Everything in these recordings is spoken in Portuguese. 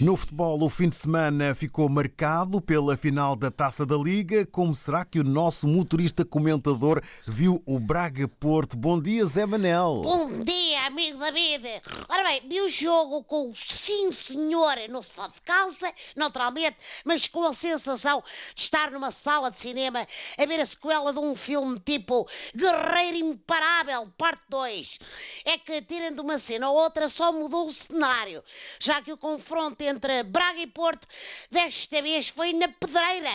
No futebol, o fim de semana ficou marcado pela final da Taça da Liga. Como será que o nosso motorista comentador viu o Braga Porto? Bom dia, Zé Manel. Bom dia, amigo David. Ora bem, vi o jogo com o sim senhor no sofá de casa, naturalmente, mas com a sensação de estar numa sala de cinema a ver a sequela de um filme tipo Guerreiro Imparável, parte 2. É que, tirando uma cena ou outra, só mudou o cenário, já que o confronto entre Braga e Porto desta vez foi na pedreira,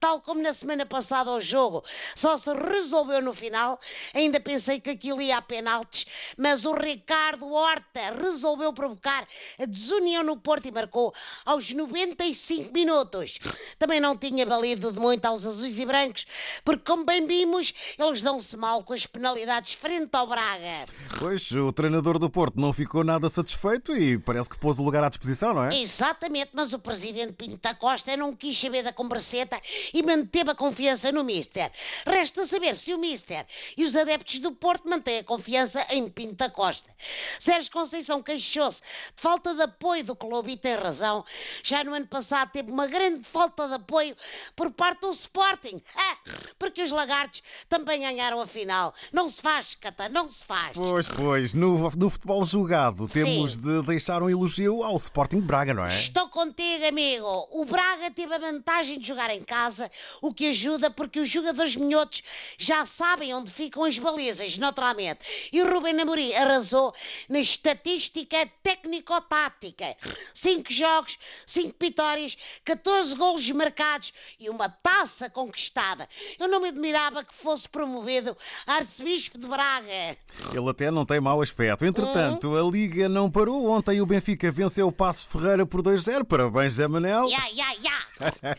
tal como na semana passada o jogo. Só se resolveu no final, ainda pensei que aquilo ia a penaltis, mas o Ricardo Horta resolveu provocar a desunião no Porto e marcou aos 95 minutos. Também não tinha valido de muito aos azuis e brancos, porque como bem vimos, eles dão-se mal com as penalidades frente ao Braga. Pois, o treinador do Porto não ficou nada satisfeito e parece que pôs o lugar à disposição, não é? Exatamente, mas o presidente Pinto da Costa não quis saber da converseta e manteve a confiança no Mister. Resta saber se o Mister e os adeptos do Porto mantêm a confiança em Pinto da Costa. Sérgio Conceição queixou-se de falta de apoio do clube e tem razão. Já no ano passado teve uma grande falta de apoio por parte do Sporting. Ah, porque os lagartos também ganharam a final. Não se faz, Cata, não se faz. Pois, pois, no, no futebol jogado temos Sim. de deixar um elogio ao Sporting de Braga, não é? Estou contigo, amigo. O Braga teve a vantagem de jogar em casa, o que ajuda porque os jogadores minhotos já sabem onde ficam as balizas, naturalmente. E o Rubem Amorim arrasou na estatística técnico-tática. Cinco jogos, cinco vitórias, 14 golos marcados e uma taça conquistada. Eu não me admirava que fosse promovido arcebispo de Braga. Ele até não tem mau aspecto. Entretanto, a Liga não parou. Ontem o Benfica venceu o Passo Ferreira por 2-0. Parabéns, Zé Manel. Ya, ya, ya.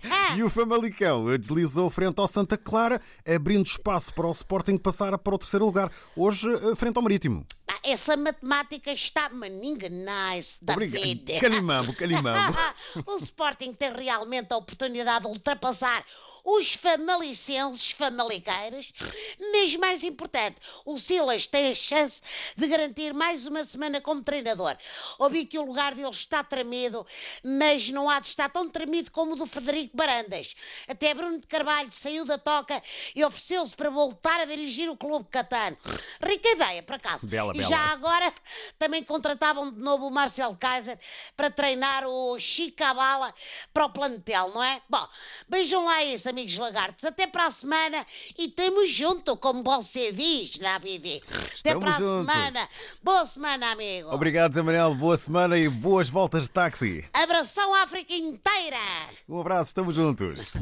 Ah. E o Famalicão deslizou frente ao Santa Clara, abrindo espaço para o Sporting passar para o terceiro lugar. Hoje, eh, frente ao Marítimo. Essa matemática está maninga nice, David. Obrigado. Canimambo, canimambo. o Sporting tem realmente a oportunidade de ultrapassar os famalicenses famaliqueiros, mas mais importante, o Silas tem a chance de garantir mais uma semana como treinador. Ouvi que o lugar dele está tremido, mas não há de estar tão tremido como o do Frederico Barandas. Até Bruno de Carvalho saiu da toca e ofereceu-se para voltar a dirigir o clube catano. Rica ideia, por acaso. Bela, E bela. já agora também contratavam de novo o Marcel Kaiser para treinar o Chicabala para o plantel, não é? Bom, beijam lá isso, amigos lagartos. Até para a semana e temos junto, como você diz, David. Até Estamos para a juntos. semana. Boa semana, amigo. Obrigado, Zé Manel. Boa semana e boas voltas de táxi. Abração à África inteira. Um abraço, estamos juntos.